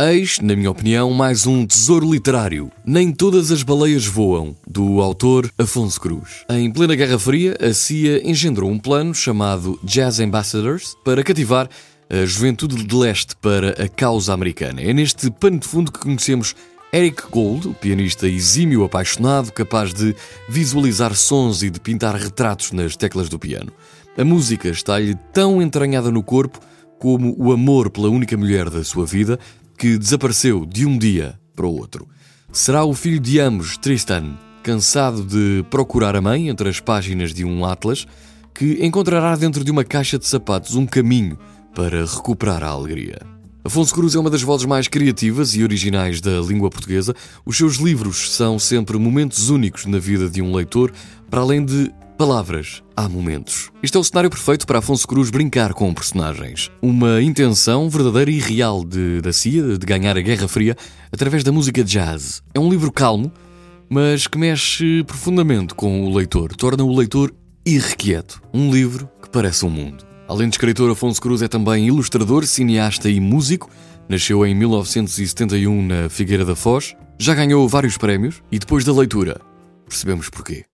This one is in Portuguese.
Eis, na minha opinião, mais um tesouro literário. Nem todas as baleias voam, do autor Afonso Cruz. Em plena Guerra Fria, a CIA engendrou um plano chamado Jazz Ambassadors para cativar a juventude de leste para a causa americana. É neste pano de fundo que conhecemos Eric Gold, o pianista exímio apaixonado, capaz de visualizar sons e de pintar retratos nas teclas do piano. A música está-lhe tão entranhada no corpo como o amor pela única mulher da sua vida, que desapareceu de um dia para o outro. Será o filho de ambos, Tristan, cansado de procurar a mãe entre as páginas de um atlas, que encontrará dentro de uma caixa de sapatos um caminho para recuperar a alegria. Afonso Cruz é uma das vozes mais criativas e originais da língua portuguesa. Os seus livros são sempre momentos únicos na vida de um leitor, para além de Palavras, há momentos. Este é o cenário perfeito para Afonso Cruz brincar com personagens. Uma intenção verdadeira e real de, da CIA de ganhar a Guerra Fria através da música jazz. É um livro calmo, mas que mexe profundamente com o leitor, torna o leitor irrequieto. Um livro que parece um mundo. Além de escritor, Afonso Cruz é também ilustrador, cineasta e músico. Nasceu em 1971 na Figueira da Foz. Já ganhou vários prémios e depois da leitura percebemos porquê.